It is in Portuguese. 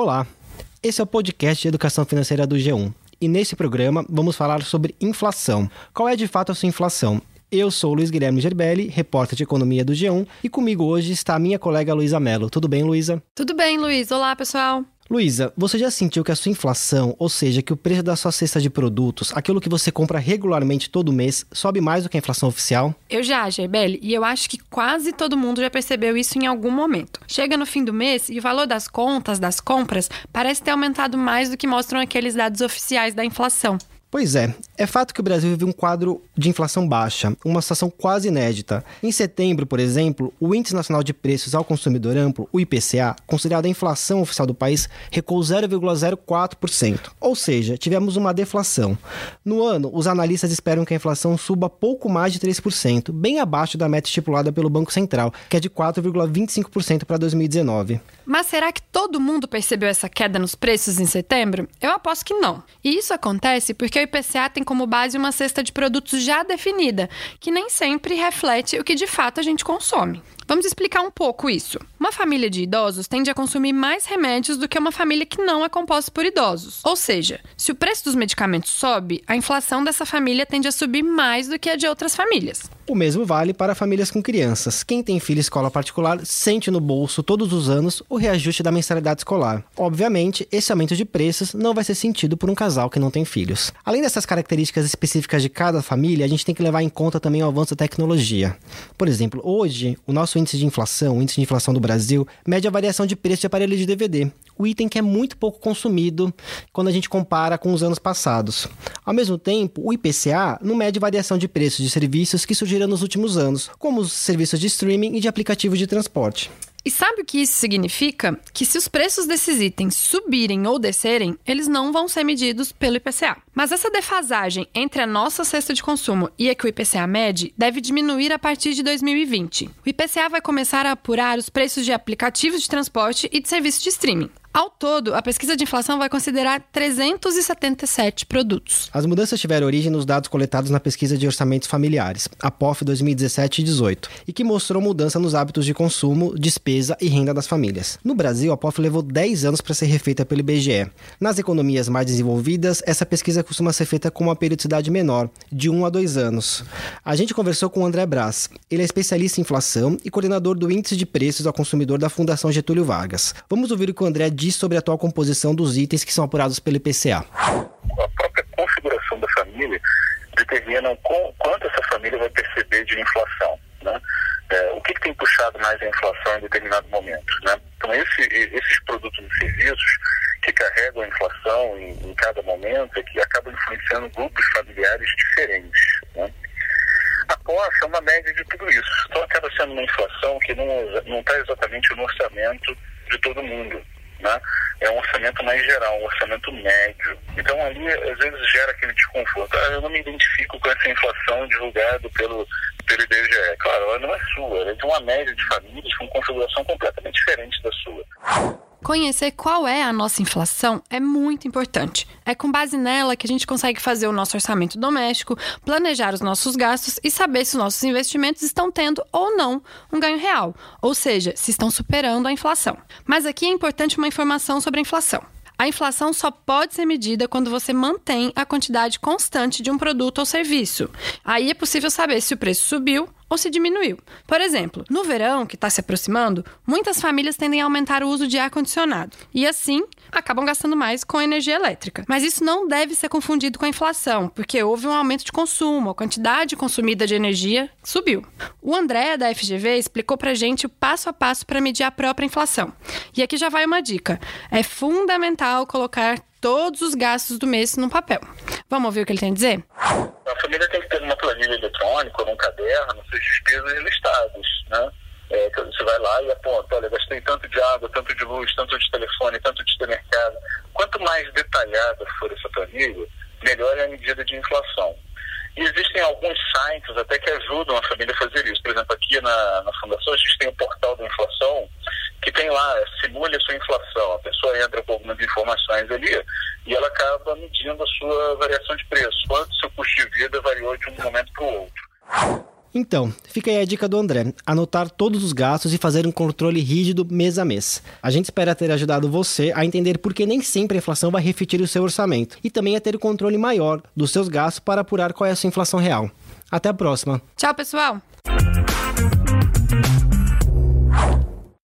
Olá, esse é o podcast de educação financeira do G1 e nesse programa vamos falar sobre inflação. Qual é de fato a sua inflação? Eu sou Luiz Guilherme Gerbelli, repórter de economia do G1, e comigo hoje está a minha colega Luísa Mello. Tudo bem, Luísa? Tudo bem, Luiz. Olá, pessoal. Luísa, você já sentiu que a sua inflação, ou seja, que o preço da sua cesta de produtos, aquilo que você compra regularmente todo mês, sobe mais do que a inflação oficial? Eu já, Gerbelli, e eu acho que quase todo mundo já percebeu isso em algum momento. Chega no fim do mês e o valor das contas, das compras, parece ter aumentado mais do que mostram aqueles dados oficiais da inflação. Pois é, é fato que o Brasil vive um quadro de inflação baixa, uma situação quase inédita. Em setembro, por exemplo, o Índice Nacional de Preços ao Consumidor Amplo, o IPCA, considerado a inflação oficial do país, recuou 0,04%. Ou seja, tivemos uma deflação. No ano, os analistas esperam que a inflação suba pouco mais de 3%, bem abaixo da meta estipulada pelo Banco Central, que é de 4,25% para 2019. Mas será que todo mundo percebeu essa queda nos preços em setembro? Eu aposto que não. E isso acontece porque porque o IPCA tem como base uma cesta de produtos já definida, que nem sempre reflete o que de fato a gente consome. Vamos explicar um pouco isso. Uma família de idosos tende a consumir mais remédios do que uma família que não é composta por idosos. Ou seja, se o preço dos medicamentos sobe, a inflação dessa família tende a subir mais do que a de outras famílias. O mesmo vale para famílias com crianças. Quem tem filho em escola particular sente no bolso todos os anos o reajuste da mensalidade escolar. Obviamente, esse aumento de preços não vai ser sentido por um casal que não tem filhos. Além dessas características específicas de cada família, a gente tem que levar em conta também o avanço da tecnologia. Por exemplo, hoje, o nosso índice de inflação, o índice de inflação do Brasil, mede a variação de preço de aparelho de DVD. O item que é muito pouco consumido quando a gente compara com os anos passados. Ao mesmo tempo, o IPCA não mede variação de preços de serviços que surgiram nos últimos anos, como os serviços de streaming e de aplicativos de transporte. E sabe o que isso significa? Que se os preços desses itens subirem ou descerem, eles não vão ser medidos pelo IPCA. Mas essa defasagem entre a nossa cesta de consumo e a que o IPCA mede deve diminuir a partir de 2020. O IPCA vai começar a apurar os preços de aplicativos de transporte e de serviços de streaming. Ao todo, a pesquisa de inflação vai considerar 377 produtos. As mudanças tiveram origem nos dados coletados na pesquisa de orçamentos familiares, a POF 2017 e 18, e que mostrou mudança nos hábitos de consumo, despesa e renda das famílias. No Brasil, a POF levou 10 anos para ser refeita pelo IBGE. Nas economias mais desenvolvidas, essa pesquisa costuma ser feita com uma periodicidade menor, de 1 a 2 anos. A gente conversou com o André Brás. Ele é especialista em inflação e coordenador do Índice de Preços ao Consumidor da Fundação Getúlio Vargas. Vamos ouvir o que o André diz sobre a atual composição dos itens que são apurados pelo IPCA. A própria configuração da família determina quanto essa família vai perceber de inflação. Né? É, o que, que, tem puxado mais a inflação em determinado momento. Né? Então, esse, esses produtos e serviços que carregam a inflação em, em, cada momento é que acabam influenciando grupos familiares diferentes. Né? A POS é uma média de tudo isso. Então, acaba sendo uma inflação que não está exatamente no orçamento de todo mundo né? É um orçamento mais geral, um orçamento médio. Então ali às vezes gera aquele desconforto. Ah, eu não me identifico com essa inflação divulgada pelo, pelo IBGE. Claro, ela não é sua, ela é de uma média de famílias com configuração completamente diferente da sua. Conhecer qual é a nossa inflação é muito importante. É com base nela que a gente consegue fazer o nosso orçamento doméstico, planejar os nossos gastos e saber se os nossos investimentos estão tendo ou não um ganho real, ou seja, se estão superando a inflação. Mas aqui é importante uma informação sobre a inflação. A inflação só pode ser medida quando você mantém a quantidade constante de um produto ou serviço. Aí é possível saber se o preço subiu ou se diminuiu. Por exemplo, no verão, que está se aproximando, muitas famílias tendem a aumentar o uso de ar-condicionado e, assim, acabam gastando mais com energia elétrica. Mas isso não deve ser confundido com a inflação, porque houve um aumento de consumo, a quantidade consumida de energia subiu. O André, da FGV, explicou para gente o passo a passo para medir a própria inflação. E aqui já vai uma dica: é fundamental colocar todos os gastos do mês no papel. Vamos ouvir o que ele tem a dizer? Família tem que ter uma planilha eletrônica, num caderno, seus despesas listados, né? É, você vai lá e aponta, olha, gastei tanto de água, tanto de luz, tanto de telefone, tanto de supermercado. Quanto mais detalhada for essa planilha, melhor é a medida de inflação. E existem alguns sites até que ajudam a família a fazer isso. Por exemplo, aqui na, na Fundação a gente tem o portal da inflação, que tem lá, simule a sua inflação. A pessoa entra com algumas informações ali e ela acaba medindo a sua variação de preço, quanto seu custo de vida variou de um momento para o outro. Então, fica aí a dica do André: anotar todos os gastos e fazer um controle rígido mês a mês. A gente espera ter ajudado você a entender por que nem sempre a inflação vai refletir o seu orçamento e também a ter o um controle maior dos seus gastos para apurar qual é a sua inflação real. Até a próxima. Tchau, pessoal!